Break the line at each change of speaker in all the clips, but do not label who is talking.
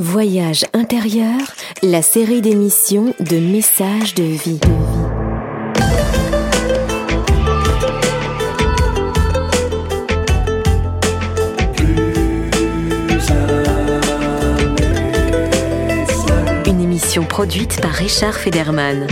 Voyage intérieur, la série d'émissions de messages de vie. Une émission produite par Richard Federman.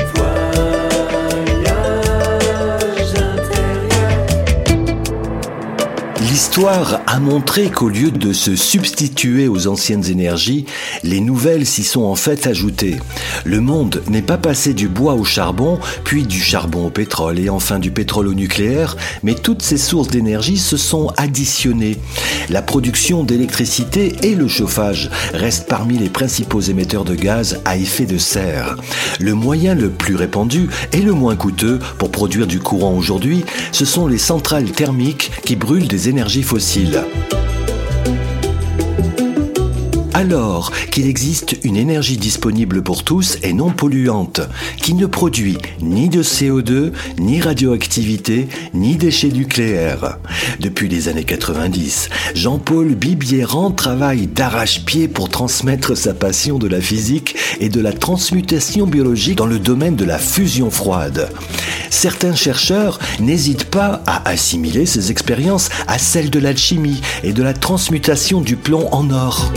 L'histoire a montré qu'au lieu de se substituer aux anciennes énergies, les nouvelles s'y sont en fait ajoutées. Le monde n'est pas passé du bois au charbon, puis du charbon au pétrole et enfin du pétrole au nucléaire, mais toutes ces sources d'énergie se sont additionnées. La production d'électricité et le chauffage restent parmi les principaux émetteurs de gaz à effet de serre. Le moyen le plus répandu et le moins coûteux pour produire du courant aujourd'hui, ce sont les centrales thermiques qui brûlent des énergies fossiles. Alors qu'il existe une énergie disponible pour tous et non polluante, qui ne produit ni de CO2, ni radioactivité, ni déchets nucléaires. Depuis les années 90, Jean-Paul Bibiéran travaille d'arrache-pied pour transmettre sa passion de la physique et de la transmutation biologique dans le domaine de la fusion froide. Certains chercheurs n'hésitent pas à assimiler ces expériences à celles de l'alchimie et de la transmutation du plomb en or.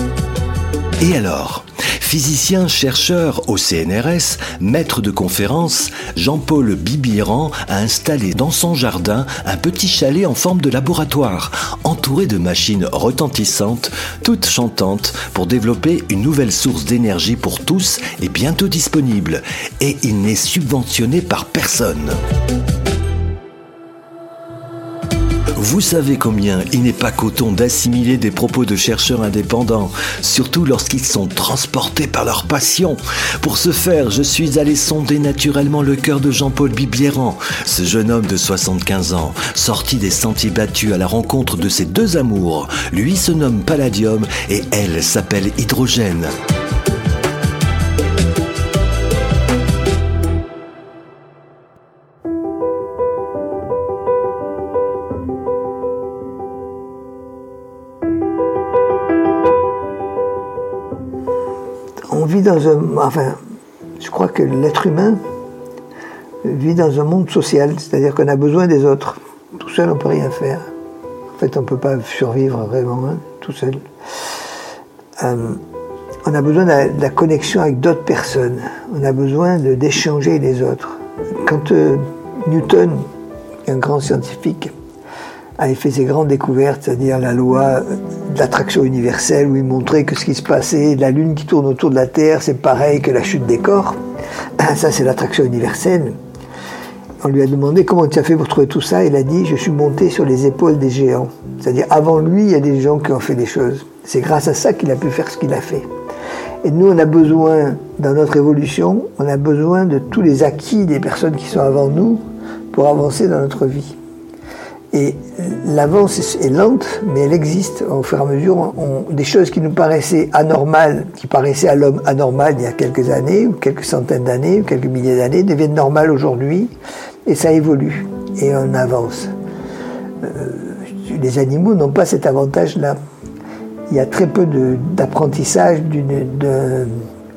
Et alors? Physicien chercheur au CNRS, maître de conférence, Jean-Paul Bibiran a installé dans son jardin un petit chalet en forme de laboratoire, entouré de machines retentissantes, toutes chantantes, pour développer une nouvelle source d'énergie pour tous et bientôt disponible. Et il n'est subventionné par personne. Vous savez combien il n'est pas coton d'assimiler des propos de chercheurs indépendants, surtout lorsqu'ils sont transportés par leur passion. Pour ce faire, je suis allé sonder naturellement le cœur de Jean-Paul Bibiéran, ce jeune homme de 75 ans, sorti des sentiers battus à la rencontre de ses deux amours. Lui se nomme Palladium et elle s'appelle Hydrogène.
Enfin, je crois que l'être humain vit dans un monde social, c'est-à-dire qu'on a besoin des autres. Tout seul, on ne peut rien faire. En fait, on ne peut pas survivre vraiment, hein, tout seul. Euh, on a besoin de la, connexion avec d'autres personnes. On a besoin d'échanger les autres. Quand euh, Newton, un grand scientifique, avait fait ses grandes découvertes, c'est-à-dire la loi l'attraction universelle, où il montrait que ce qui se passait, la Lune qui tourne autour de la Terre, c'est pareil que la chute des corps. Ça, c'est l'attraction universelle. On lui a demandé comment tu as fait pour trouver tout ça? Il a dit Je suis monté sur les épaules des géants. C'est-à-dire, avant lui, il y a des gens qui ont fait des choses. C'est grâce à ça qu'il a pu faire ce qu'il a fait. Et nous, on a besoin, dans notre évolution, on a besoin de tous les acquis des personnes qui sont avant nous pour avancer dans notre vie. Et l'avance est lente, mais elle existe au fur et à mesure. des choses qui nous paraissaient anormales, qui paraissaient à l'homme anormales il y a quelques années, ou quelques centaines d'années, ou quelques milliers d'années, deviennent normales aujourd'hui, et ça évolue, et on avance. Euh, les animaux n'ont pas cet avantage-là. Il y a très peu d'apprentissage de,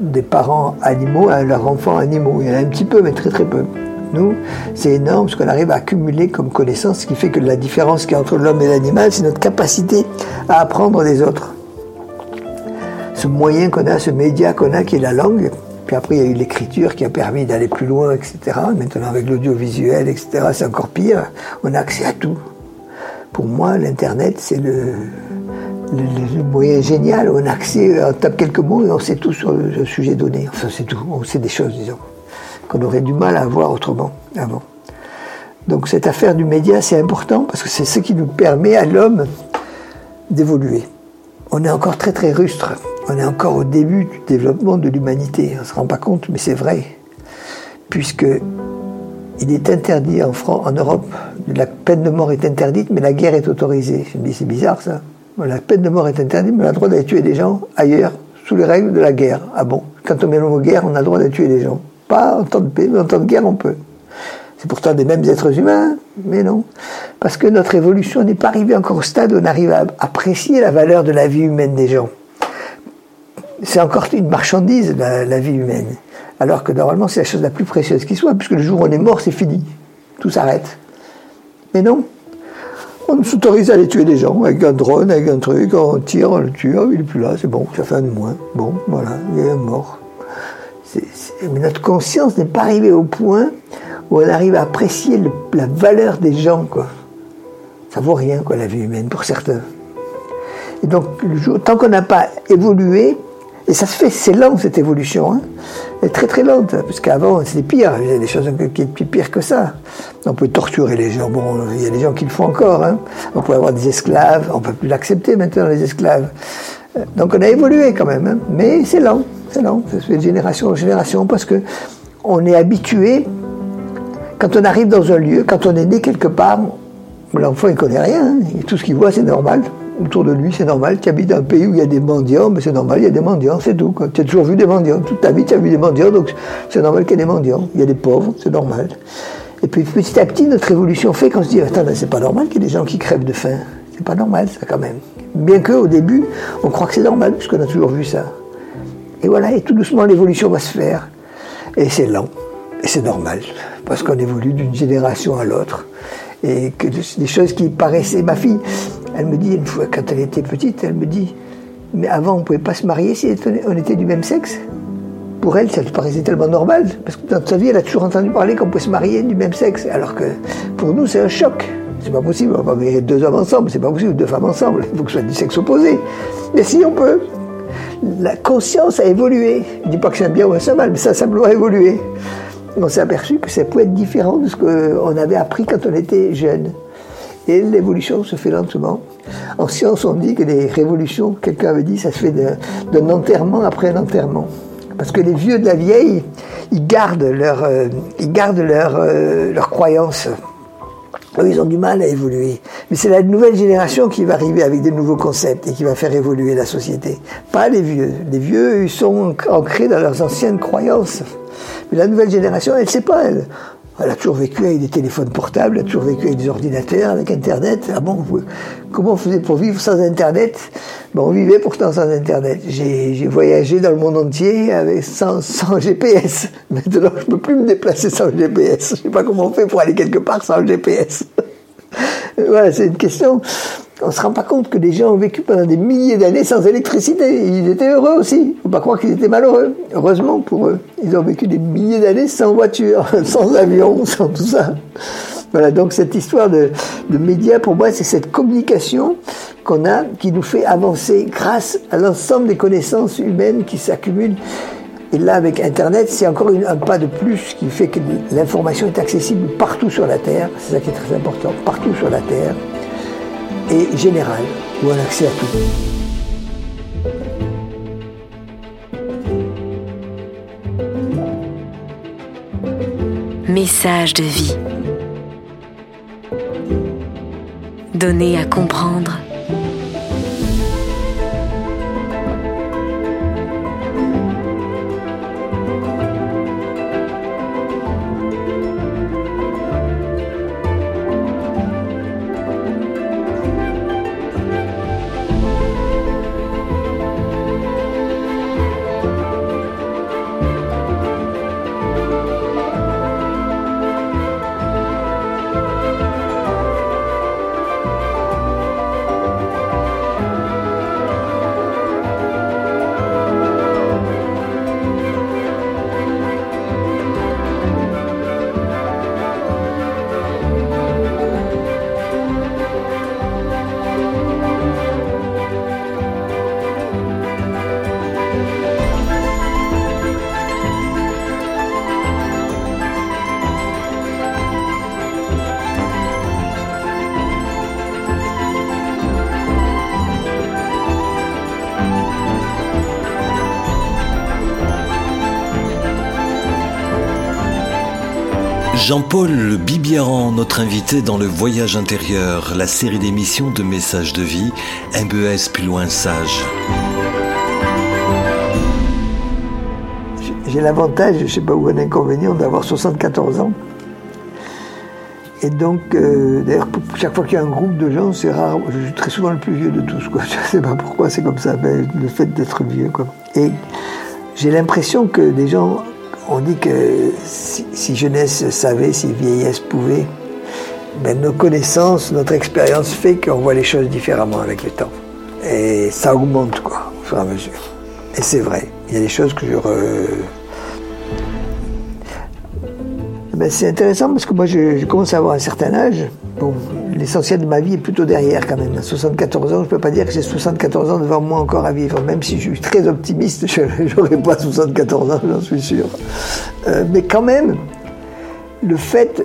des parents animaux à leurs enfants animaux. Il y en a un petit peu, mais très très peu. Nous, c'est énorme ce qu'on arrive à accumuler comme connaissance, ce qui fait que la différence qu'il y a entre l'homme et l'animal, c'est notre capacité à apprendre des autres. Ce moyen qu'on a, ce média qu'on a, qui est la langue, puis après il y a eu l'écriture qui a permis d'aller plus loin, etc. Maintenant avec l'audiovisuel, etc., c'est encore pire. On a accès à tout. Pour moi, l'Internet, c'est le, moyen génial. On a accès, on tape quelques mots et on sait tout sur le sujet donné. Enfin, c'est tout. On sait des choses, disons qu'on aurait du mal à voir autrement avant. Donc cette affaire du média, c'est important parce que c'est ce qui nous permet à l'homme d'évoluer. On est encore très très rustre. On est encore au début du développement de l'humanité. On ne se rend pas compte, mais c'est vrai. Puisque il est interdit en, France, en Europe, la peine de mort est interdite, mais la guerre est autorisée. Je me dis, c'est bizarre ça. La peine de mort est interdite, mais on a le droit d'aller tuer des gens ailleurs, sous les règles de la guerre. Ah bon? Quand on met le mot guerre, on a le droit de tuer des gens. Pas en temps de paix, mais en temps de guerre, on peut. C'est pourtant des mêmes êtres humains, mais non. Parce que notre évolution n'est pas arrivée encore au stade où on arrive à apprécier la valeur de la vie humaine des gens. c'est encore une marchandise, la, vie humaine. Alors que normalement, c'est la chose la plus précieuse qui soit, puisque le jour où on est mort, c'est fini. Tout s'arrête. Mais non. On nous autorise à aller tuer des gens avec un drone, avec un truc, on tire, on le tue, oh, il est plus là, c'est bon, ça fait un de moins. Bon, voilà, il est mort. Mais notre conscience n'est pas arrivée au point où on arrive à apprécier la valeur des gens, quoi. Ça vaut rien, quoi, la vie humaine, pour certains. Et donc, tant qu'on n'a pas évolué, et ça se fait, c'est lent cette évolution, hein. elle est très très lente, parce qu'avant c'était pire, il y a des choses qui étaient pires que ça. On peut torturer les gens, bon, il y a des gens qui le font encore, hein. on peut avoir des esclaves, on peut plus l'accepter maintenant les esclaves. Euh, donc on a évolué quand même, hein. mais c'est lent, c'est lent, ça se fait de génération en génération, parce que on est habitué, quand on arrive dans un lieu, quand on est né quelque part, l'enfant il connaît rien, tout ce qu'il voit c'est normal autour de lui, c'est normal. Tu habites un pays où il y a des mendiants, mais c'est normal, il y a des mendiants, c'est tout. Tu as toujours vu des mendiants. Toute ta vie, tu as vu des mendiants, donc c'est normal qu'il y ait des mendiants. Il y a des pauvres, c'est normal. Et puis petit à petit, notre évolution fait qu'on se dit Attends, c'est pas normal qu'il y ait des gens qui crèvent de faim. C'est pas normal, ça, quand même. Bien qu'au début, on croit que c'est normal, puisqu'on a toujours vu ça. Et voilà, et tout doucement, l'évolution va se faire. Et c'est lent. Et c'est normal, parce qu'on évolue d'une génération à l'autre. Et que des choses qui paraissaient. Ma fille, elle me dit, une fois, quand elle était petite, elle me dit, mais avant, on ne pouvait pas se marier si on était du même sexe. Pour elle, ça lui paraissait tellement normal, parce que dans sa vie, elle a toujours entendu parler qu'on pouvait se marier du même sexe, alors que pour nous, c'est un choc. C'est pas possible, on va marier deux hommes ensemble, c'est pas possible, deux femmes ensemble, il faut que ce soit du sexe opposé. Mais si on peut. La conscience a évolué. Je ne dis pas que c'est bien ou c'est mal, mais ça a simplement évolué. On s'est aperçu que ça pouvait être différent de ce qu'on avait appris quand on était jeune. Et l'évolution se fait lentement. En science, on dit que les révolutions, quelqu'un avait dit, ça se fait d'un enterrement après un enterrement. Parce que les vieux de la vieille, ils gardent leur, euh, leur, euh, leur croyance. Ils ont du mal à évoluer. Mais c'est la nouvelle génération qui va arriver avec des nouveaux concepts et qui va faire évoluer la société. Pas les vieux. Les vieux, ils sont ancrés dans leurs anciennes croyances. Mais la nouvelle génération, elle ne sait pas, elle. Elle a toujours vécu avec des téléphones portables, elle a toujours vécu avec des ordinateurs, avec Internet. Ah bon, comment on faisait pour vivre sans Internet? Bon, On vivait pourtant sans Internet. J'ai voyagé dans le monde entier avec, sans, sans GPS. Maintenant, je ne peux plus me déplacer sans GPS. Je ne sais pas comment on fait pour aller quelque part sans GPS. voilà, c'est une question on ne se rend pas compte que des gens ont vécu pendant des milliers d'années sans électricité. Ils étaient heureux aussi. Il ne faut pas croire qu'ils étaient malheureux. Heureusement pour eux. Ils ont vécu des milliers d'années sans voiture, sans avion, sans tout ça. Voilà, donc cette histoire de, médias, pour moi, c'est cette communication qu'on a qui nous fait avancer grâce à l'ensemble des connaissances humaines qui s'accumulent. Et là, avec Internet, c'est encore un pas de plus qui fait que l'information est accessible partout sur la Terre. C'est ça qui est très important, partout sur la Terre et général, ou un accès à tout.
Message de vie. Donner à comprendre
Jean-Paul Bibieran, notre invité dans le Voyage intérieur, la série d'émissions de messages de vie, MBS plus loin sage.
J'ai l'avantage, je ne sais pas où un inconvénient, d'avoir 74 ans. Et donc, euh, d'ailleurs, chaque fois qu'il y a un groupe de gens, c'est rare. Très souvent le plus vieux de tous. Je ne sais pas pourquoi c'est comme ça, mais le fait d'être vieux. Et j'ai l'impression que des gens ont dit que si, jeunesse savait, si vieillesse pouvait, ben nos connaissances, notre expérience fait qu'on voit les choses différemment avec le temps. Et ça augmente, quoi, au fur et à mesure. Et c'est vrai, il y a des choses que je... Ben, c'est intéressant parce que moi, je, commence à avoir un certain âge. L'essentiel de ma vie est plutôt derrière quand même. À 74 ans, je ne peux pas dire que j'ai 74 ans devant moi encore à vivre. Même si je suis très optimiste, je n'aurai pas 74 ans, j'en suis sûr. Euh, mais quand même, le fait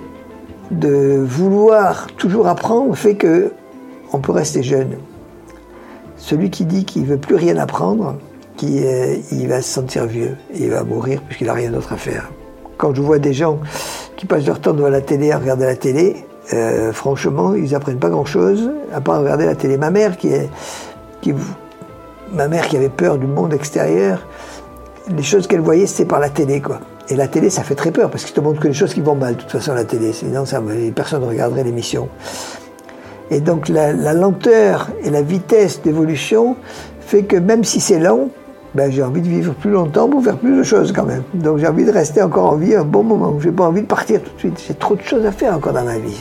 de vouloir toujours apprendre fait que on peut rester jeune. Celui qui dit qu'il veut plus rien apprendre, qui, il va se sentir vieux, il va mourir puisqu'il n'a rien d'autre à faire. Quand je vois des gens qui passent leur temps devant la télé à regarder la télé, euh, franchement, ils apprennent pas grand-chose à part regarder la télé. Ma mère qui est, qui, ma mère qui avait peur du monde extérieur, les choses qu'elle voyait c'était par la télé quoi. Et la télé, ça fait très peur parce qu'il te montre que les choses qui vont mal, de toute façon, la télé. Sinon, personne ne regarderait l'émission. Et donc, la, la, lenteur et la vitesse d'évolution fait que même si c'est lent, ben, j'ai envie de vivre plus longtemps pour faire plus de choses quand même. Donc j'ai envie de rester encore en vie un bon moment. J'ai pas envie de partir tout de suite. J'ai trop de choses à faire encore dans ma vie.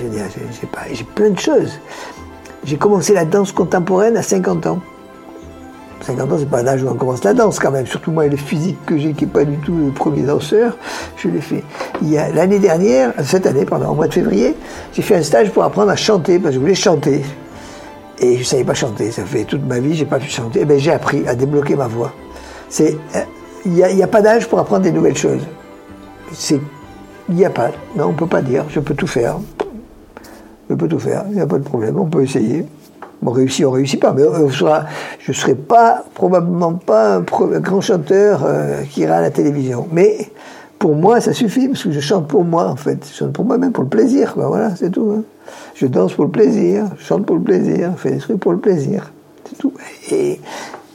J'ai plein de choses. J'ai commencé la danse contemporaine à 50 ans. 50 ans, c'est pas l'âge où on commence la danse quand même. Surtout moi, le physique que j'ai, qui n'est pas du tout le premier danseur, je l'ai fait. L'année dernière, cette année, pardon, au mois de février, j'ai fait un stage pour apprendre à chanter parce que je voulais chanter. Et je ne savais pas chanter. Ça fait toute ma vie, j'ai pas pu chanter. Et eh ben, j'ai appris à débloquer ma voix. Euh, il n'y a, pas d'âge pour apprendre des nouvelles choses. C'est, il n'y a pas. Non, on peut pas dire. Je peux tout faire. Je peux tout faire. Il n'y a pas de problème. On peut essayer. On réussit, on réussit pas. Mais je ne serai pas, probablement pas un, grand chanteur euh, qui ira à la télévision. Mais pour moi, ça suffit, parce que je chante pour moi, en fait. Je chante pour moi-même, pour le plaisir, Voilà, c'est tout. Hein. Je danse pour le plaisir, je chante pour le plaisir, je fais des trucs pour le plaisir. C'est tout.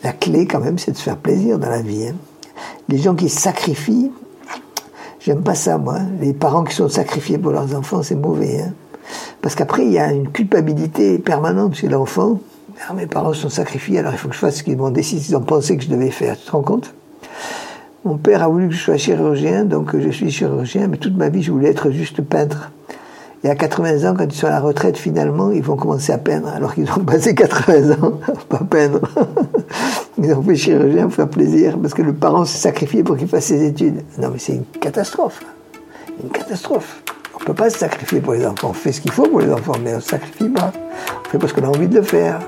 La clé, quand même, c'est de se faire plaisir dans la vie. Hein. Les gens qui sacrifient, j'aime pas ça, moi. Les parents qui sont sacrifiés pour leurs enfants, c'est mauvais. Hein. Parce qu'après, il y a une culpabilité permanente chez l'enfant. Ah, mes parents sont sacrifiés, alors il faut que je fasse ce qu'ils m'ont décidé, ils ont pensé que je devais faire. Tu te rends compte? Mon père a voulu que je sois chirurgien, donc je suis chirurgien, mais toute ma vie, je voulais être juste peintre. Et à 80 ans, quand ils sont à la retraite, finalement, ils vont commencer à peindre, alors qu'ils ont passé 80 ans à pas peindre. Ils ont fait chirurgien pour faire plaisir, parce que le parent s'est sacrifié pour qu'il fasse ses études. Non, mais c'est une catastrophe. Une catastrophe. On ne peut pas se sacrifier pour les enfants. On fait ce qu'il faut pour les enfants, mais on ne se sacrifie pas. On fait parce qu'on a envie de faire.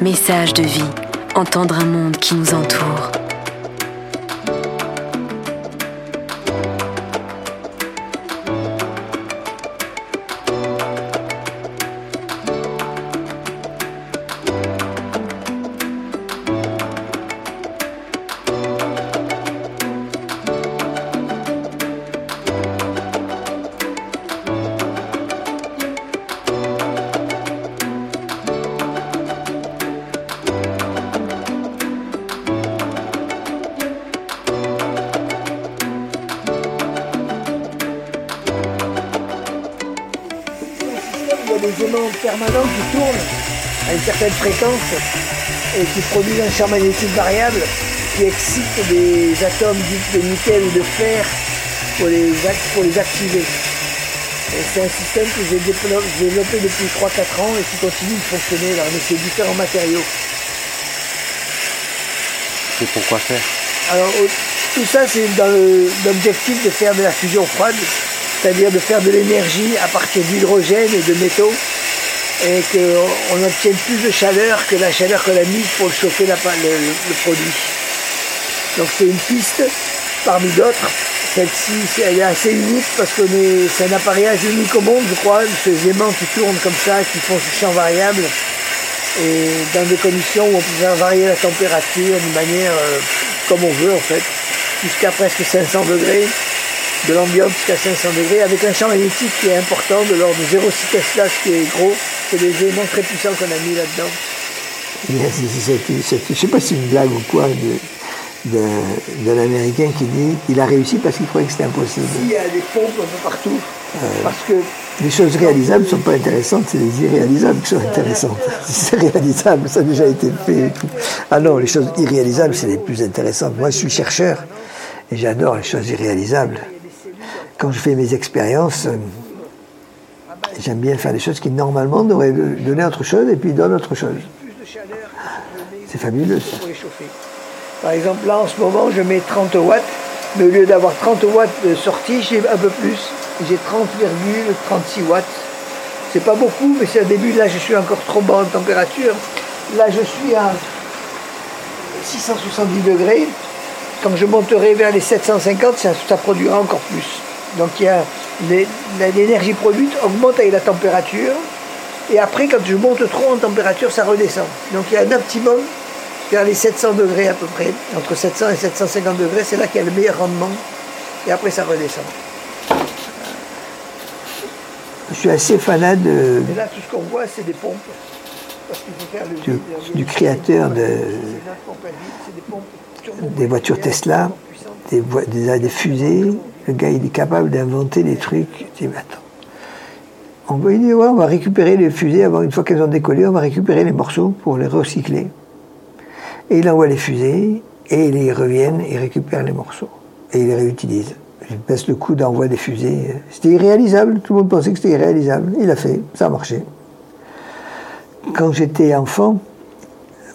Message de vie entendre un monde qui nous entoure.
À une certaine fréquence et qui produit un champ magnétique variable qui excite des atomes dits de nickel ou de fer pour les, pour les activer. C'est un système que j'ai développé, depuis 3-4 ans et qui continue de fonctionner dans ces différents matériaux.
Et pourquoi faire?
Alors, tout ça, c'est dans l'objectif de faire de la fusion froide, c'est-à-dire de faire de l'énergie à partir d'hydrogène et de métaux et qu'on obtienne plus de chaleur que la chaleur qu'on a mise pour chauffer le, produit. Donc c'est une piste parmi d'autres. Celle-ci, elle est assez unique parce que c'est un appareillage unique au monde, je crois, ces aimants qui tournent comme ça, qui font ce champ variable, et dans des conditions où on peut faire varier la température d'une manière euh, comme on veut en fait, jusqu'à presque 500 degrés de l'ambiance jusqu'à 500 degrés, avec un champ magnétique qui est important, de l'ordre de 0,6 Tesla, ce qui est gros. C'est des éléments très puissants qu'on a mis là-dedans. je ne sais pas si c'est une blague ou quoi d'un Américain qui dit qu'il a réussi parce qu'il croyait que c'était impossible.
Il y a des pompes un peu partout.
Parce que les choses réalisables ne sont pas intéressantes, c'est les irréalisables qui sont intéressantes. C'est réalisable, ça a déjà été fait. Ah non, les choses irréalisables, c'est les plus intéressantes. Moi, je suis chercheur et j'adore les choses irréalisables. Quand je fais mes expériences, euh, j'aime bien faire des choses qui normalement devraient donner autre chose et puis donnent autre chose. C'est fabuleux. Par exemple, là en ce moment, je mets 30 watts, mais au lieu d'avoir 30 watts de sortie, j'ai un peu plus. J'ai 30,36 watts. C'est pas beaucoup, mais c'est un début. Là, je suis encore trop bas en température. Là, je suis à 670 degrés. Quand je monterai vers les 750, ça, produira encore plus. Donc, il l'énergie produite augmente avec la température. Et après, quand je monte trop en température, ça redescend. Donc, il y a un optimum vers les 700 degrés à peu près. Entre 700 et 750 degrés, c'est là qu'il y a le meilleur rendement. Et après, ça redescend. Je suis assez fanat de. Et là, tout ce qu'on voit, c'est des pompes. Parce qu'il faut faire le du, du créateur de, des voitures Tesla, des, des, fusées. Le gars, il est capable d'inventer des trucs. Je dis, attends. On ouais, on va récupérer les fusées une fois qu'elles ont décollé, on va récupérer les morceaux pour les recycler. Et il envoie les fusées, et ils reviennent, et récupèrent les morceaux. Et ils les réutilisent il baisse le coût d'envoi des fusées. C'était irréalisable, tout le monde pensait que c'était irréalisable. Il a fait, ça a marché. Quand j'étais enfant,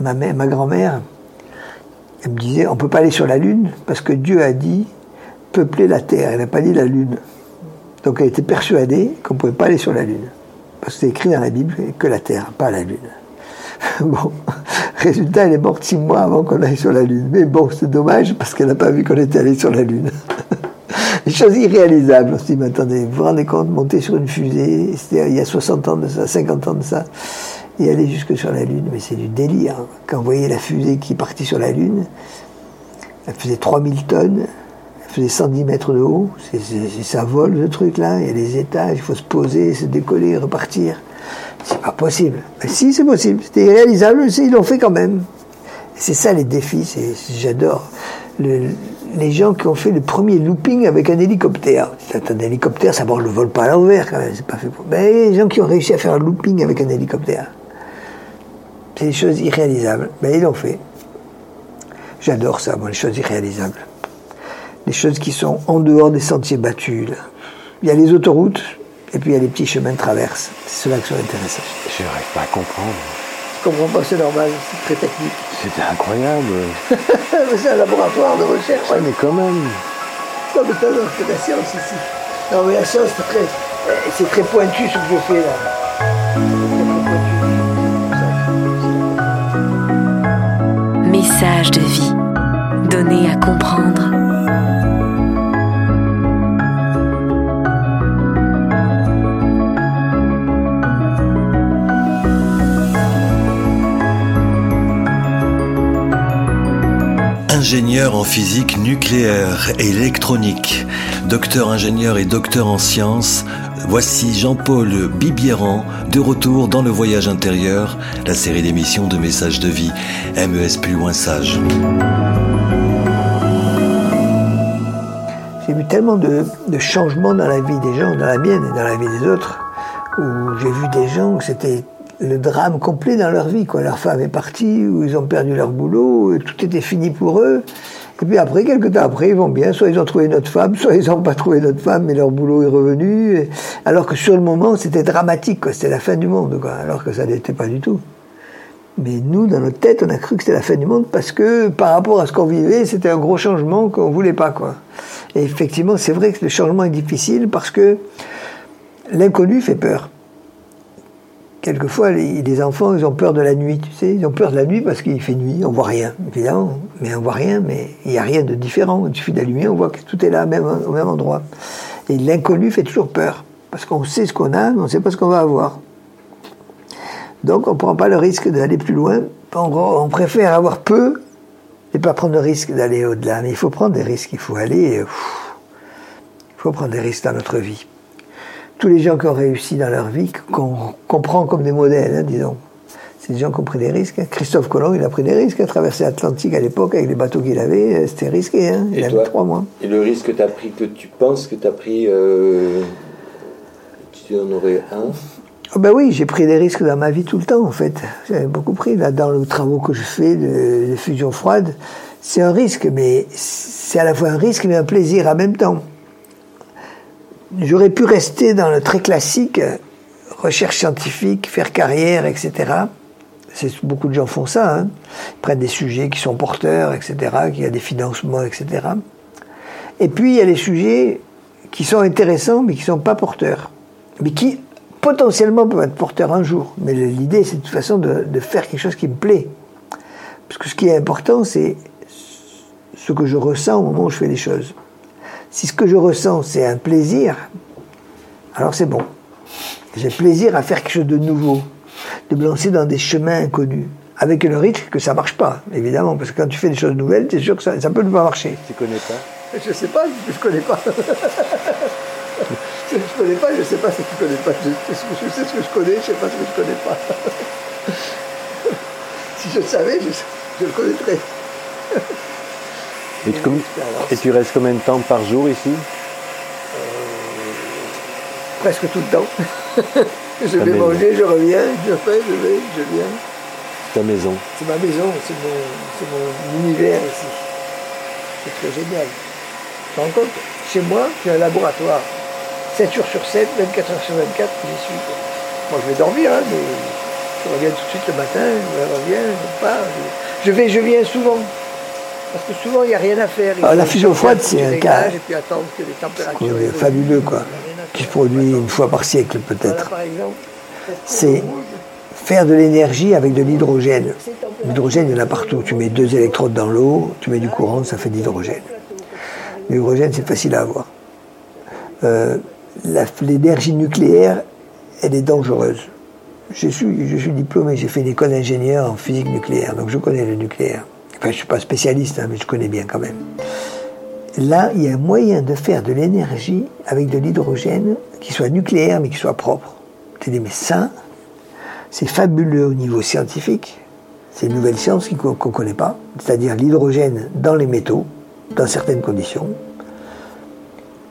ma, ma grand-mère, me disait, on ne peut pas aller sur la Lune parce que Dieu a dit peupler la Terre, elle n'a pas dit la Lune. Donc elle était persuadée qu'on ne pouvait pas aller sur la Lune. Parce que c'est écrit dans la Bible que la Terre, pas la Lune. bon, résultat, elle est morte six mois avant qu'on aille sur la Lune. Mais bon, c'est dommage parce qu'elle n'a pas vu qu'on était allé sur la Lune. des choses irréalisables. On se dit, mais attendez, vous vous rendez compte, monter sur une fusée, c'était il y a 60 ans de ça, 50 ans de ça, et aller jusque sur la Lune, mais c'est du délire. Quand vous voyez la fusée qui est partie sur la Lune, elle faisait 3000 tonnes, faisait 110 mètres de haut, ça vole ce truc-là, il y a des étages, il faut se poser, se décoller, repartir. C'est pas possible. Mais si, c'est possible. C'était irréalisable, mais ils l'ont fait quand même. C'est ça les défis, j'adore. Le, les gens qui ont fait le premier looping avec un hélicoptère. Un hélicoptère, ça ne le vole pas à l'envers quand même, c'est pas fait pour. Mais les gens qui ont réussi à faire un looping avec un hélicoptère, c'est des choses irréalisables. Mais ils l'ont fait. J'adore ça, moi, les choses irréalisables. Les choses qui sont en dehors des sentiers battus. Il y a les autoroutes et puis il y a les petits chemins de traverse. C'est cela qui sont intéressants.
Je n'arrive pas à comprendre.
Je comprends pas, c'est normal, c'est très technique.
C'était incroyable.
c'est un laboratoire de recherche.
Ouais, mais quand même.
Non, mais c'est la science ici. Non, mais la science, c'est très, c'est très pointu ce que je fais là.
Message de vie, donné à comprendre
ingénieur en physique nucléaire et électronique, docteur ingénieur et docteur en sciences, voici Jean-Paul Bibieran de retour dans le voyage intérieur, la série d'émissions de messages de vie, MES plus loin sage.
J'ai vu tellement de, changements dans la vie des gens, dans la mienne et dans la vie des autres, où j'ai vu des gens, c'était le drame complet dans leur vie. Quoi. Leur femme est partie, ou ils ont perdu leur boulot, tout était fini pour eux. Et puis après, quelques temps après, ils vont bien. Soit ils ont trouvé notre femme, soit ils n'ont pas trouvé notre femme, mais leur boulot est revenu. Alors que sur le moment, c'était dramatique, c'était la fin du monde, quoi. alors que ça n'était pas du tout. Mais nous, dans notre tête, on a cru que c'était la fin du monde parce que par rapport à ce qu'on vivait, c'était un gros changement qu'on voulait pas, quoi. Et effectivement, c'est vrai que le changement est difficile parce que l'inconnu fait peur quelquefois, les, enfants, ils ont peur de la nuit, tu sais. Ils ont peur de la nuit parce qu'il fait nuit, on voit rien, évidemment. Mais on voit rien, mais il n'y a rien de différent. Il suffit d'allumer, on voit que tout est là, même, au même endroit. Et l'inconnu fait toujours peur. Parce qu'on sait ce qu'on a, mais on ne sait pas ce qu'on va avoir. Donc, on ne prend pas le risque d'aller plus loin. On, préfère avoir peu et pas prendre le risque d'aller au-delà. Mais il faut prendre des risques, il faut aller. il faut prendre des risques dans notre vie tous les gens qui ont réussi dans leur vie, qu'on prend comme des modèles, hein, disons. C'est des gens qui ont pris des risques. Hein. Christophe Colomb, il a pris des risques, a traversé l'Atlantique à l'époque avec les bateaux qu'il avait, euh, c'était risqué, hein. il a mis trois mois.
Et le risque que tu as pris, que tu penses que tu as pris euh, tu en aurais un?
Oh ben oui, j'ai pris des risques dans ma vie tout le temps, en fait. J'avais beaucoup pris. Là, dans les travaux que je fais de, de fusion froide, c'est un risque, mais c'est à la fois un risque et un plaisir en même temps. J'aurais pu rester dans le très classique, recherche scientifique, faire carrière, etc. Beaucoup de gens font ça. Hein. Ils prennent des sujets qui sont porteurs, etc., qui a des financements, etc. Et puis, il y a les sujets qui sont intéressants, mais qui ne sont pas porteurs. Mais qui, potentiellement peuvent être porteurs un jour. Mais l'idée, c'est de toute façon de, faire quelque chose qui me plaît. Parce que ce qui est important, c'est ce que je ressens au moment où je fais les choses. Si ce que je ressens, c'est un plaisir, alors c'est bon. J'ai plaisir à faire quelque chose de nouveau, de me lancer dans des chemins inconnus. Avec le risque que ça marche pas, évidemment, parce que quand tu fais des choses nouvelles, tu es sûr que ça, ça peut ne pas marcher.
Tu connais pas?
Je sais pas, je connais pas. je ne connais pas, je ne sais pas ce que tu connais pas. Je, je, sais ce que je connais, je ne sais pas ce que je ne connais pas. si je savais, je, le connaîtrais.
Et, et, tu restes combien de temps par jour ici? Euh,
Presque tout le temps. je vais manger, je reviens, je fais, je vais, je viens.
C'est ta maison
C'est ma maison, c'est mon, mon, univers ici. C'est très génial. Tu te rends compte? Chez moi, j'ai un laboratoire. 7 jours sur 7, 24 heures sur 24, j'y suis. Moi, je vais dormir, hein, mais je reviens tout de suite le matin, je reviens, je pars. Je, vais, je viens souvent. Parce que souvent, il n'y a rien à faire. Ah, la fusion froide, c'est un cas et puis attendre que les températures fabuleux, quoi, qui se produit une fois par siècle, peut-être. C'est faire de l'énergie avec de l'hydrogène. L'hydrogène, il y en a partout. Tu mets deux électrodes dans l'eau, tu mets du courant, ça fait de l'hydrogène. L'hydrogène, c'est facile à avoir. Euh, l'énergie nucléaire, elle est dangereuse. Je suis, je suis diplômé, j'ai fait une école d'ingénieur en physique nucléaire, donc je connais le nucléaire. Enfin, je ne suis pas spécialiste, hein, mais je connais bien quand même. Là, il y a un moyen de faire de l'énergie avec de l'hydrogène qui soit nucléaire mais qui soit propre. Tu dis, mais ça, c'est fabuleux au niveau scientifique. C'est une nouvelle science qu'on ne connaît pas, c'est-à-dire l'hydrogène dans les métaux, dans certaines conditions,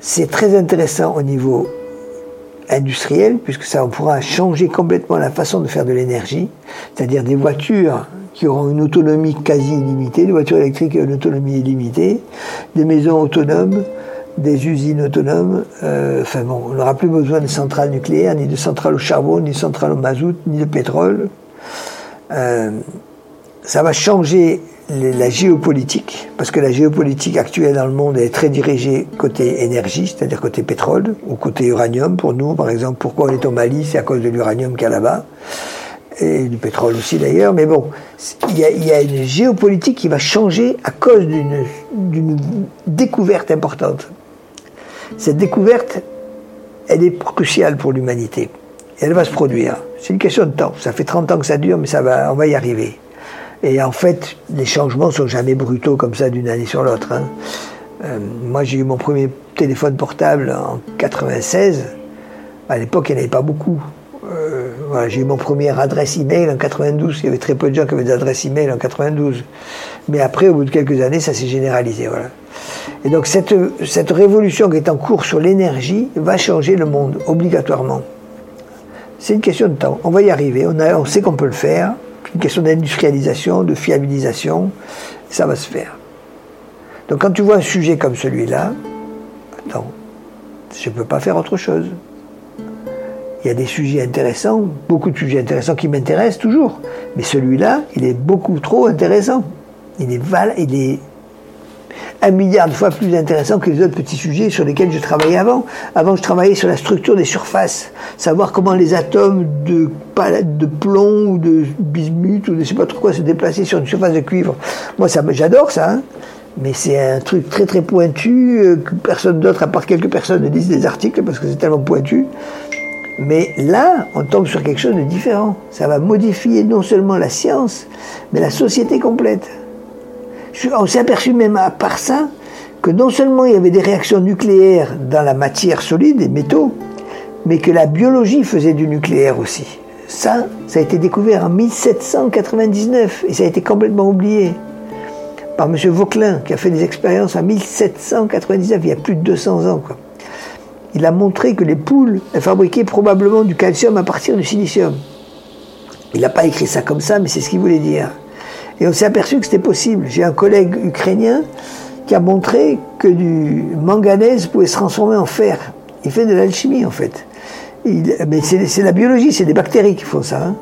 c'est très intéressant au niveau industriel, puisque ça on pourra changer complètement la façon de faire de l'énergie, c'est-à-dire des voitures qui auront une autonomie quasi illimitée, des voitures électriques ont une autonomie illimitée, des maisons autonomes, des usines autonomes. Euh, enfin bon, on n'aura plus besoin de centrales nucléaires, ni de centrales au charbon, ni de centrales au mazout, ni de pétrole. Euh, ça va changer la géopolitique, parce que la géopolitique actuelle dans le monde est très dirigée côté énergie, c'est-à-dire côté pétrole, ou côté uranium. Pour nous, par exemple, pourquoi on est au Mali, c'est à cause de l'uranium qu'il y a là-bas, et du pétrole aussi d'ailleurs. Mais bon, il y, a, une géopolitique qui va changer à cause d'une découverte importante. Cette découverte, elle est cruciale pour l'humanité. Elle va se produire. C'est une question de temps. Ça fait 30 ans que ça dure, mais ça va, on va y arriver. Et en fait, les changements sont jamais brutaux comme ça d'une année sur l'autre. Hein. Euh, moi, j'ai eu mon premier téléphone portable en 96. À l'époque, il n'y en avait pas beaucoup. J'ai eu mon premier adresse email en 92. Il y avait très peu de gens qui avaient des adresses email en 92. Mais après, au bout de quelques années, ça s'est généralisé. Voilà. Et donc, cette, cette révolution qui est en cours sur l'énergie va changer le monde, obligatoirement. C'est une question de temps. On va y arriver. On, on sait qu'on peut le faire une question d'industrialisation, de fiabilisation, ça va se faire. Donc quand tu vois un sujet comme celui-là, attends, je ne peux pas faire autre chose. Il y a des sujets intéressants, beaucoup de sujets intéressants qui m'intéressent toujours, mais celui-là, il est beaucoup trop intéressant. Il est, val, il est un milliard de fois plus intéressant que les autres petits sujets sur lesquels je travaillais avant. Avant, je travaillais sur la structure des surfaces, savoir comment les atomes de, de plomb ou de bismuth ou de je sais pas trop quoi se déplaçaient sur une surface de cuivre. Moi, j'adore ça, hein. mais c'est un truc très très pointu euh, que personne d'autre, à part quelques personnes, ne lisent des articles parce que c'est tellement pointu. Mais là, on tombe sur quelque chose de différent. Ça va modifier non seulement la science, mais la société complète on s'est aperçu même à part ça que non seulement il y avait des réactions nucléaires dans la matière solide, les métaux, mais que la biologie faisait du nucléaire aussi. Ça, ça a été découvert en 1799 et ça a été complètement oublié par M. Vauquelin qui a fait des expériences en 1799, il y a plus de 200 ans. Il a montré que les poules fabriquaient probablement du calcium à partir du silicium. Il n'a pas écrit ça comme ça, mais c'est ce qu'il voulait dire. Et on s'est aperçu que c'était possible. J'ai un collègue ukrainien qui a montré que du manganèse pouvait se transformer en fer. Il fait de l'alchimie en fait. mais c'est la biologie, c'est des bactéries qui font ça. Hein.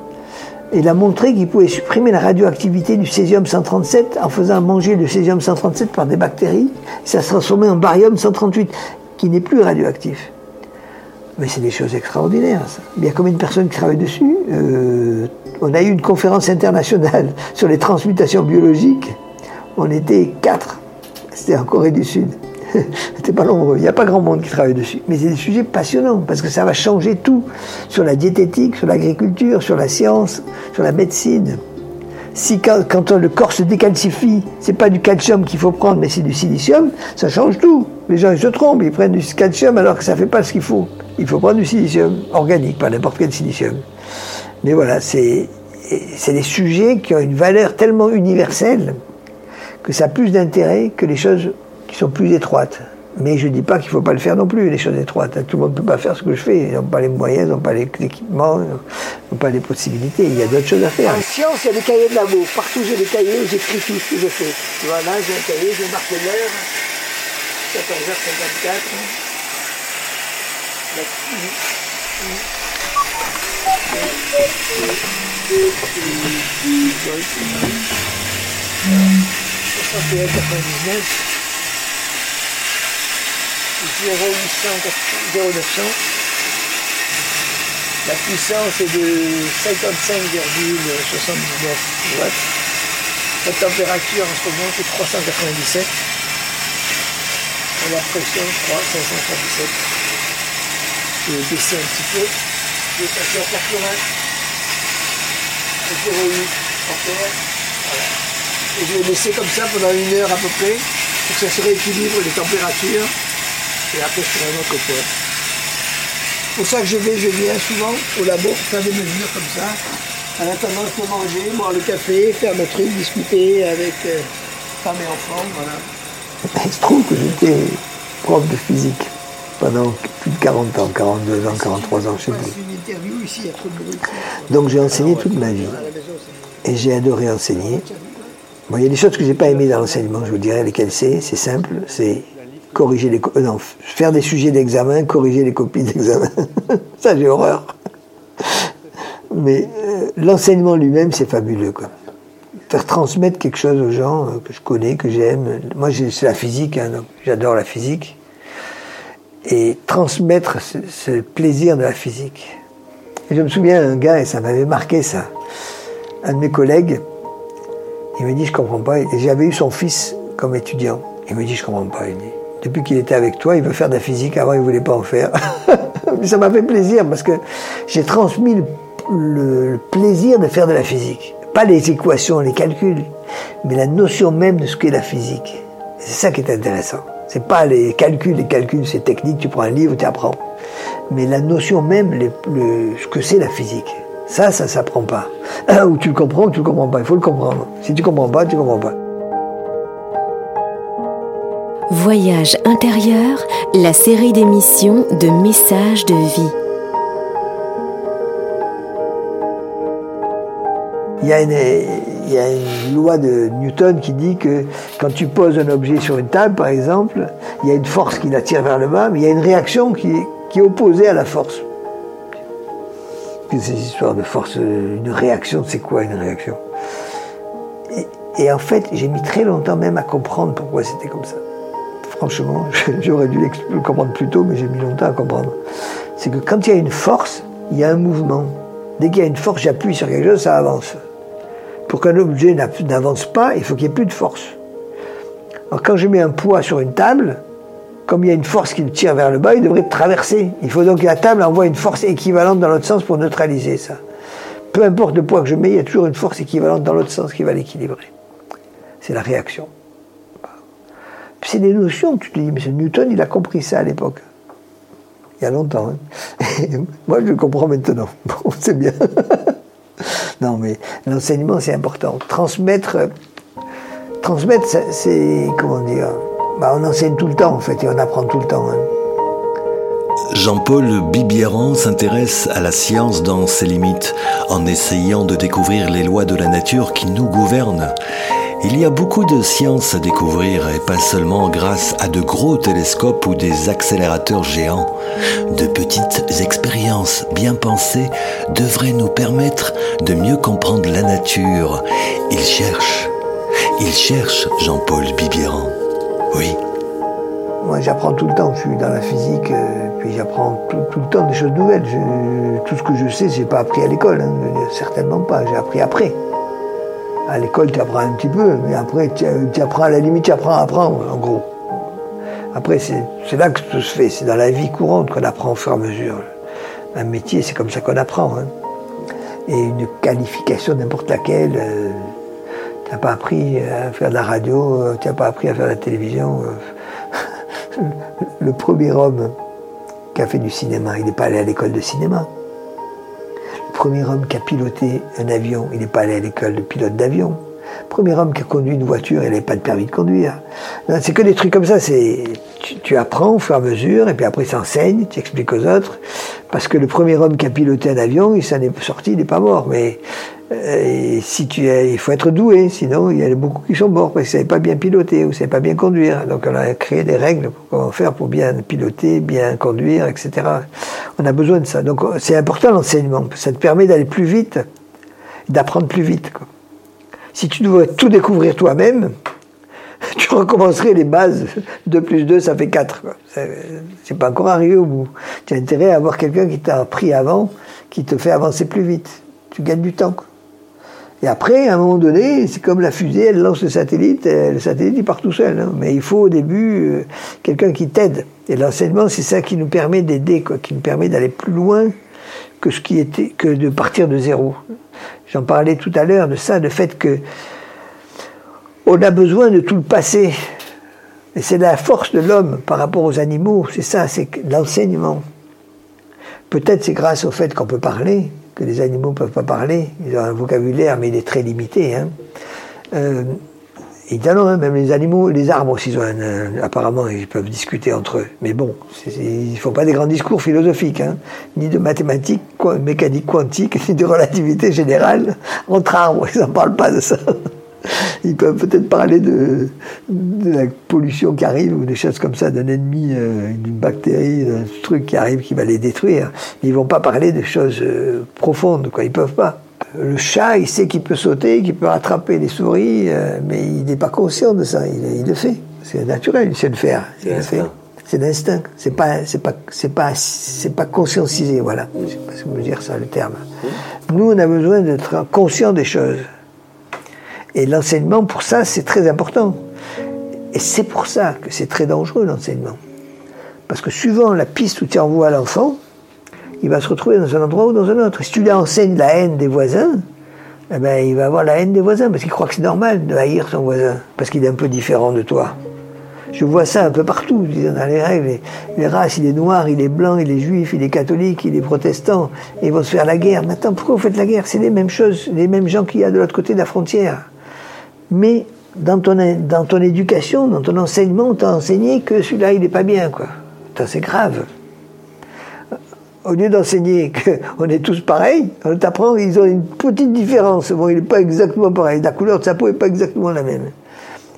Il a montré qu'il pouvait supprimer la radioactivité du césium 137 en faisant manger le césium 137 par des bactéries. Ça se transformait en barium 138, qui n'est plus radioactif. Mais c'est des choses extraordinaires. Il y a combien de personnes qui travaillent dessus euh, On a eu une conférence internationale sur les transmutations biologiques. On était quatre. C'était en Corée du Sud. C'était pas nombreux. Il n'y a pas grand monde qui travaille dessus. Mais c'est des sujets passionnants parce que ça va changer tout sur la diététique, sur l'agriculture, sur la science, sur la médecine. Si quand, le corps se décalcifie, c'est pas du calcium qu'il faut prendre, mais c'est du silicium, ça change tout. Les gens ils se trompent, ils prennent du calcium alors que ça fait pas ce qu'il faut. Il faut prendre du silicium organique, pas n'importe quel silicium. Mais voilà, c'est c'est des sujets qui ont une valeur tellement universelle que ça a plus d'intérêt que les choses qui sont plus étroites. Mais je ne dis pas qu'il ne faut pas le faire non plus, les choses étroites. Tout le monde ne peut pas faire ce que je fais. Ils n'ont pas les moyens, ils n'ont pas l'équipement, ils n'ont pas les possibilités. Il y a d'autres choses à faire. En science, il y a des cahiers de labo. Partout, j'ai des cahiers, j'écris tout ce que je fais. Tu vois, là, j'ai un cahier, je marque l'heure. 14h54. Là, 0900. La puissance est de 55,79 watts. La température en ce moment c'est 397. la pression, je crois, 537. Je vais baisser un petit peu. Je vais passer à 80. 0,8 ampères. Voilà. Et je vais laisser comme ça pendant une heure à peu près pour que ça se rééquilibre les températures et après ferai un autre. C'est pour ça que je vais, je viens souvent au labo pour faire des mesures comme ça. En attendant, peux manger, boire le café, faire mon truc, discuter avec euh, femme et enfants, voilà. Il se trouve que j'étais prof de physique pendant plus de 40 ans, 42 ans, 43 ans, je sais plus. Donc j'ai enseigné toute ma vie. Et j'ai adoré enseigner. Bon, il y a des choses que j'ai pas aimées dans l'enseignement, je vous dirais lesquelles c'est. C'est simple, c'est corriger les euh, non, faire des sujets d'examen, corriger les copies d'examen. ça j'ai horreur. Mais euh, l'enseignement lui-même c'est fabuleux. Faire transmettre quelque chose aux gens euh, que je connais, que j'aime. Moi c'est la physique, hein, j'adore la physique. Et transmettre ce, plaisir de la physique. Et je me souviens un gars et ça m'avait marqué ça. Un de mes collègues, il me dit je comprends pas. Et j'avais eu son fils comme étudiant. Il me dit je comprends pas. Il dit depuis qu'il était avec toi, il veut faire de la physique. Avant, il ne voulait pas en faire. Ça m'a fait plaisir parce que j'ai transmis le, plaisir de faire de la physique. Pas les équations, les calculs, mais la notion même de ce qu'est la physique. C'est ça qui est intéressant. C'est pas les calculs, les calculs, c'est technique, tu prends un livre, tu apprends. Mais la notion même, ce que c'est la physique. Ça, ça s'apprend pas. Ou tu le comprends ou tu le comprends pas. Il faut le comprendre. Si tu comprends pas, tu comprends pas.
Voyage intérieur, la série d'émissions de messages de vie.
Il y, a une, loi de Newton qui dit que quand tu poses un objet sur une table, par exemple, il y a une force qui l'attire vers le bas, mais il y a une réaction qui est, opposée à la force. Ces histoires de force, une réaction, c'est quoi une réaction? Et, et en fait, j'ai mis très longtemps même à comprendre pourquoi c'était comme ça franchement, j'aurais dû le comprendre plus tôt, mais j'ai mis longtemps à comprendre. C'est que quand il y a une force, il y a un mouvement. Dès qu'il y a une force, j'appuie sur quelque chose, ça avance. Pour qu'un objet n'avance pas, il faut qu'il n'y ait plus de force. Alors quand je mets un poids sur une table, comme il y a une force qui le tire vers le bas, il devrait traverser. Il faut donc que la table envoie une force équivalente dans l'autre sens pour neutraliser ça. Peu importe le poids que je mets, il y a toujours une force équivalente dans l'autre sens qui va l'équilibrer. C'est la réaction. C'est des notions, tu te dis, mais Newton, il a compris ça à l'époque. Il y a longtemps. Hein. Moi, je le comprends maintenant. Bon, c'est bien. non, mais l'enseignement, c'est important. Transmettre, transmettre, c'est, comment dire, bah, on enseigne tout le temps, en fait, et on apprend tout le temps. Hein.
Jean-Paul Bibieran s'intéresse à la science dans ses limites, en essayant de découvrir les lois de la nature qui nous gouvernent. Il y a beaucoup de sciences à découvrir, et pas seulement grâce à de gros télescopes ou des accélérateurs géants. De petites expériences bien pensées devraient nous permettre de mieux comprendre la nature. Il cherche, il cherche Jean-Paul Bibieran. Oui.
Moi, j'apprends tout le temps. Je suis dans la physique, euh, puis j'apprends tout, le temps des choses nouvelles. tout ce que je sais, j'ai pas appris à l'école, hein. certainement pas. J'ai appris après. À l'école, tu apprends un petit peu, mais après, tu, apprends à la limite, tu apprends à apprendre, en gros. Après, c'est là que tout se fait. C'est dans la vie courante qu'on apprend au fur et à mesure. Un métier, c'est comme ça qu'on apprend. Hein. Et une qualification, n'importe laquelle, euh, tu n'as pas appris à faire de la radio, euh, tu n'as pas appris à faire de la télévision. Le premier homme qui a fait du cinéma, il n'est pas allé à l'école de cinéma. Le premier homme qui a piloté un avion, il n'est pas allé à l'école de pilote d'avion. Le premier homme qui a conduit une voiture, il n'avait pas de permis de conduire. C'est que des trucs comme ça, c'est tu, apprends au fur et à mesure, et puis après tu enseignes, tu expliques aux autres. Parce que le premier homme qui a piloté un avion, il s'en est sorti, il n'est pas mort. Mais euh, si tu il faut être doué, sinon il y a beaucoup qui sont morts parce qu'ils ne savaient pas bien piloter ou ne savaient pas bien conduire. Donc on a créé des règles pour comment faire pour bien piloter, bien conduire, etc. On a besoin de ça. Donc c'est important l'enseignement. Ça te permet d'aller plus vite, d'apprendre plus vite. Si tu dois tout découvrir toi-même, tu recommencerais les bases. 2 plus 2, ça fait 4. C'est pas encore arrivé au bout. Tu as intérêt à avoir quelqu'un qui t'a appris avant, qui te fait avancer plus vite. Tu gagnes du temps. Et après, à un moment donné, c'est comme la fusée, elle lance le satellite, le satellite il part tout seul. Hein. Mais il faut au début euh, quelqu'un qui t'aide. Et l'enseignement, c'est ça qui nous permet d'aider, qui nous permet d'aller plus loin que ce qui était, que de partir de zéro. J'en parlais tout à l'heure de ça, le fait que on a besoin de tout le passé. Et c'est la force de l'homme par rapport aux animaux, c'est ça, c'est l'enseignement. Peut-être c'est grâce au fait qu'on peut parler, que les animaux ne peuvent pas parler. Ils ont un vocabulaire, mais il est très limité. Hein. Euh, évidemment, hein, même les animaux, les arbres aussi, apparemment, ils peuvent discuter entre eux. Mais bon, il ne faut pas des grands discours philosophiques, hein, ni de mathématiques, mécanique quantique, ni de relativité générale entre arbres. Ils n'en parlent pas de ça. Ils peuvent peut-être parler de, la pollution qui arrive ou des choses comme ça, d'un ennemi, euh, d'une bactérie, d'un truc qui arrive qui va les détruire. Ils ne vont pas parler de choses euh, profondes, quoi. Ils peuvent pas. Le chat, il sait qu'il peut sauter, qu'il peut attraper les souris, euh, mais il n'est pas conscient de ça. Il, le fait. C'est naturel, il sait le faire. C'est l'instinct. C'est pas, c'est pas, c'est pas, c'est pas conscientisé. Voilà. Je sais pas si vous dire ça le terme. Nous, on a besoin d'être conscient des choses. Et l'enseignement, pour ça, c'est très important. Et c'est pour ça que c'est très dangereux, l'enseignement. Parce que suivant la piste où tu envoies l'enfant, il va se retrouver dans un endroit ou dans un autre. Si tu lui enseignes la haine des voisins, eh ben, il va avoir la haine des voisins, parce qu'il croit que c'est normal de haïr son voisin, parce qu'il est un peu différent de toi. Je vois ça un peu partout, dans les règles. Les, races, il est noir, il est blanc, il est juif, il est catholique, il est protestant, et ils vont se faire la guerre. Maintenant, pourquoi vous faites la guerre? C'est les mêmes choses, les mêmes gens qu'il y a de l'autre côté de la frontière mais dans ton, éducation, dans ton enseignement, on t'a enseigné que celui-là, il n'est pas bien, quoi. C'est grave. Au lieu d'enseigner qu'on est tous pareils, on t'apprend qu'ils ont une petite différence. Bon, il n'est pas exactement pareil. La couleur de sa peau n'est pas exactement la même.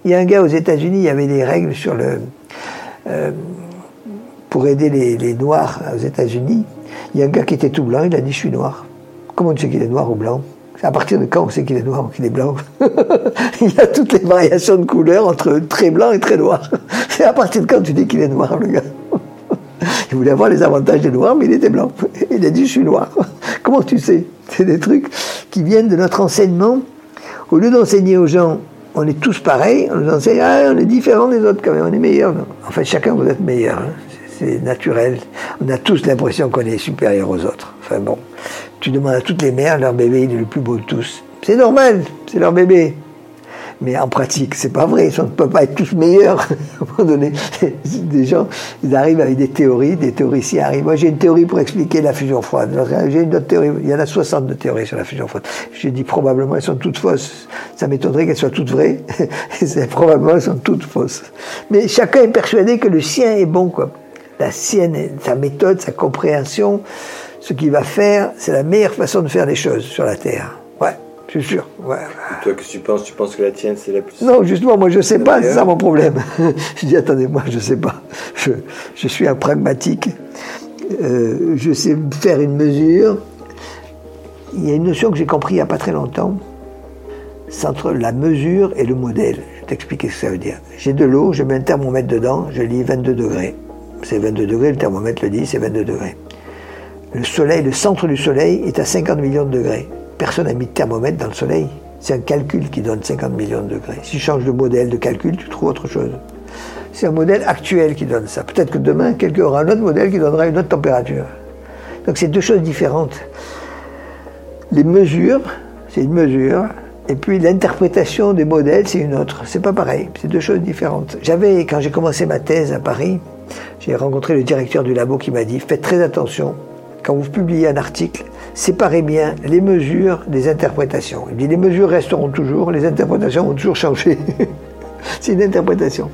Il y a un gars aux États-Unis, il y avait des règles sur le. Euh, pour aider les, les Noirs aux États-Unis. Il y a un gars qui était tout blanc, il a dit Je suis noir. Comment tu sais qu'il est noir ou blanc? À partir de quand on sait qu'il est noir ou qu'il est blanc Il y a toutes les variations de couleurs entre très blanc et très noir. C'est à partir de quand tu dis qu'il est noir, le gars Il voulait avoir les avantages des noirs, mais il était blanc. Il a dit Je suis noir. Comment tu sais? C'est des trucs qui viennent de notre enseignement. Au lieu d'enseigner aux gens on est tous pareils, on nous enseigne, ah, on est différents des autres quand même, on est meilleurs. En fait, chacun vous êtes meilleur. C'est naturel. On a tous l'impression qu'on est supérieur aux autres. Enfin bon. Tu demandes à toutes les mères, leur bébé, il est le plus beau de tous. C'est normal, c'est leur bébé. Mais en pratique, c'est pas vrai. On ne peut pas être tous meilleurs. à un moment donné, des gens, ils arrivent avec des théories, des théoriciens arrivent. Moi, j'ai une théorie pour expliquer la fusion froide. J'ai une autre théorie. Il y en a 60 de théories sur la fusion froide. J'ai dit probablement elles sont toutes fausses. Ça m'étonnerait qu'elles soient toutes vraies. probablement elles sont toutes fausses. Mais chacun est persuadé que le sien est bon, quoi. la sienne, sa méthode, sa compréhension, ce qu'il va faire, c'est la meilleure façon de faire les choses sur la Terre. Ouais, je suis sûr. Ouais.
Toi, que tu penses? Tu penses que la tienne, c'est la plus.
Non, justement, moi, je sais pas, c'est ça mon problème. je dis, attendez, moi, je sais pas. Je, je suis un pragmatique. Euh, je sais faire une mesure. Il y a une notion que j'ai compris il n'y a pas très longtemps. C'est entre la mesure et le modèle. Je vais t'expliquer ce que ça veut dire. J'ai de l'eau, je mets un thermomètre dedans, je lis 22 degrés. C'est 22 degrés, le thermomètre le dit, c'est 22 degrés. Le soleil, le centre du soleil est à 50 millions de degrés. Personne n'a mis de thermomètre dans le soleil. C'est un calcul qui donne 50 millions de degrés. Si tu changes de modèle de calcul, tu trouves autre chose. C'est un modèle actuel qui donne ça. Peut-être que demain, quelqu'un aura un autre modèle qui donnera une autre température. Donc c'est deux choses différentes. Les mesures, c'est une mesure, et puis l'interprétation des modèles, c'est une autre. C'est pas pareil, c'est deux choses différentes. J'avais, quand j'ai commencé ma thèse à Paris, j'ai rencontré le directeur du labo qui m'a dit faites très attention quand vous publiez un article, séparez bien les mesures des interprétations. Il dit les mesures resteront toujours, les interprétations vont toujours changer. c'est une interprétation.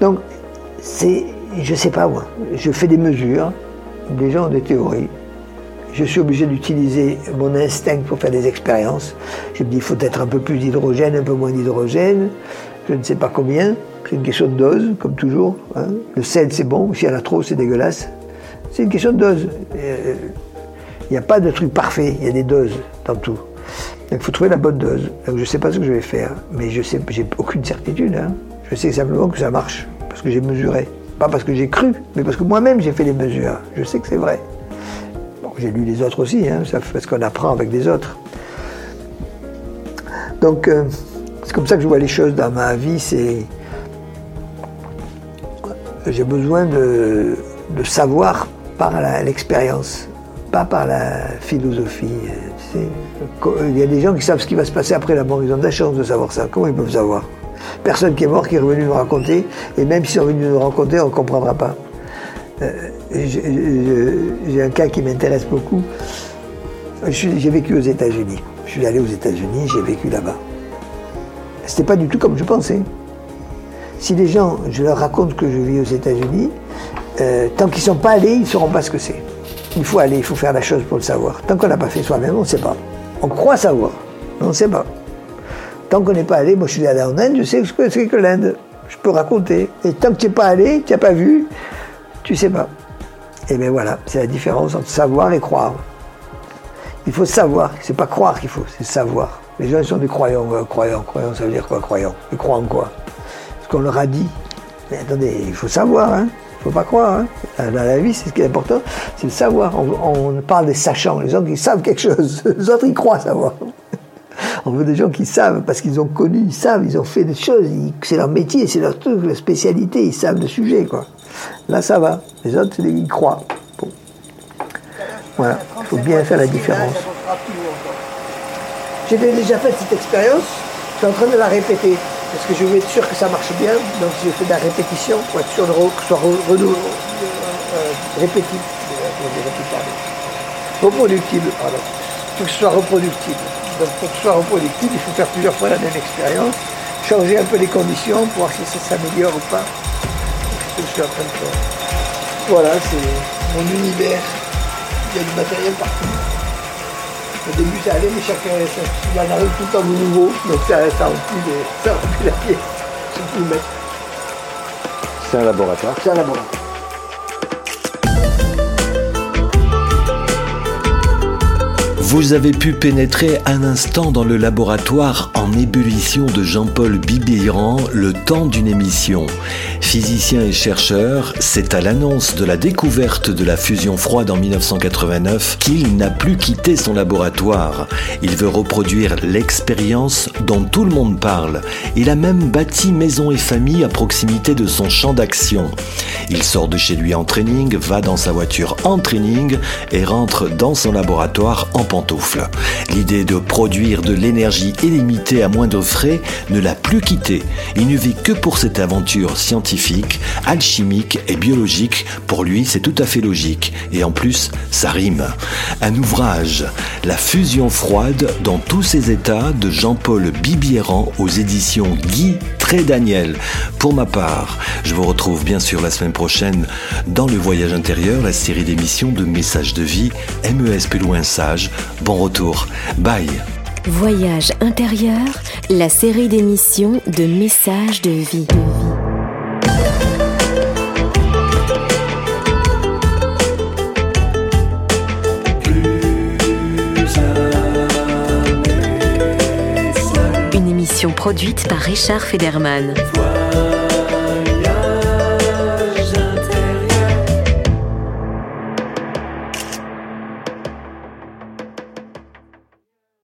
Donc, c'est, je sais pas moi, je fais des mesures, des gens ont des théories. Je suis obligé d'utiliser mon instinct pour faire des expériences. Je me dis, il faut être un peu plus d'hydrogène, un peu moins d'hydrogène. Je ne sais pas combien. C'est une question de dose, comme toujours. Hein. Le sel, c'est bon. S'il y en a trop, c'est dégueulasse. C'est une question de dose. Euh, il n'y a pas de truc parfait. Il y a des doses dans tout. il faut trouver la bonne dose. je ne sais pas ce que je vais faire, mais je sais, j'ai aucune certitude. Hein. Je sais simplement que ça marche, parce que j'ai mesuré. Pas parce que j'ai cru, mais parce que moi-même j'ai fait les mesures. Je sais que c'est vrai. J'ai lu les autres aussi, hein, parce qu'on apprend avec les autres. Donc, euh, c'est comme ça que je vois les choses dans ma vie. C'est j'ai besoin de, savoir par l'expérience, pas par la philosophie. Il y a des gens qui savent ce qui va se passer après la mort. Ils ont de la chance de savoir ça. Comment ils peuvent savoir? Personne qui est mort qui est revenu nous raconter, et même s'ils sont venus nous raconter, on ne comprendra pas. Euh, j'ai un cas qui m'intéresse beaucoup. J'ai vécu aux États-Unis. Je suis allé aux États-Unis, j'ai vécu là-bas. C'était pas du tout comme je pensais. Si les gens, je leur raconte que je vis aux États-Unis, euh, tant qu'ils ne sont pas allés, ils ne sauront pas ce que c'est. Il faut aller, il faut faire la chose pour le savoir. Tant qu'on n'a pas fait soi-même, on ne sait pas. On croit savoir, mais on ne sait pas. Tant qu'on n'est pas allé, moi je suis allé en Inde, je sais ce que c'est que l'Inde. Je peux raconter. Et tant que tu n'es pas allé, tu n'as pas vu, tu ne sais pas. Et bien voilà, c'est la différence entre savoir et croire. Il faut savoir, c'est pas croire qu'il faut, c'est savoir. Les gens sont des croyants, croyants, croyants, ça veut dire quoi, croyants? Ils croient en quoi? Ce qu'on leur a dit. Mais attendez, il faut savoir, hein il faut pas croire. Hein. Dans la vie, c'est ce qui est important, c'est le savoir. On, parle des sachants, les gens qui savent quelque chose. Les autres, ils croient savoir. On veut des gens qui savent, parce qu'ils ont connu, ils savent, ils ont fait des choses, c'est leur métier, c'est leur truc, leur spécialité, ils savent le sujet, quoi. Là, ça va. Les autres, ils croient. Voilà, il faut bien faire la différence. J'ai déjà fait cette expérience, je suis en train de la répéter, parce que je veux être sûr que ça marche bien, donc j'ai fait de la répétition pour être sûr que ce soit re, re, euh, reproductible, pardon. Faut que ce soit reproductible. Donc pour que ce soit reproductible, il faut faire plusieurs fois la même expérience, changer un peu les conditions pour voir si ça s'améliore ou pas. Je suis de. Voilà, c'est mon univers. Il y a du matériel partout. Au début ça allait, mais chacun, il en arrive tout le temps de nouveau, donc ça, ça remplit, les, ça remplit la pièce. C'est tout le mettre.
C'est un laboratoire.
C'est un laboratoire.
Vous avez pu pénétrer un instant dans le laboratoire en ébullition de Jean-Paul Bibéran le temps d'une émission. Physicien et chercheur, c'est à l'annonce de la découverte de la fusion froide en 1989 qu'il n'a plus quitté son laboratoire. Il veut reproduire l'expérience dont tout le monde parle. Il a même bâti maison et famille à proximité de son champ d'action. Il sort de chez lui en training, va dans sa voiture en training et rentre dans son laboratoire en pensant L'idée de produire de l'énergie illimitée à moins de frais ne l'a plus quitté. Il ne vit que pour cette aventure scientifique, alchimique et biologique. Pour lui, c'est tout à fait logique. Et en plus, ça rime. Un ouvrage, La fusion froide dans tous ses états de Jean-Paul Bibieran aux éditions Guy Trédaniel. Pour ma part, je vous retrouve bien sûr la semaine prochaine dans le voyage intérieur, la série d'émissions de messages de vie, MES plus loin sage. Bon retour. Bye.
Voyage intérieur, la série d'émissions de messages de vie. Une émission produite par Richard Federman.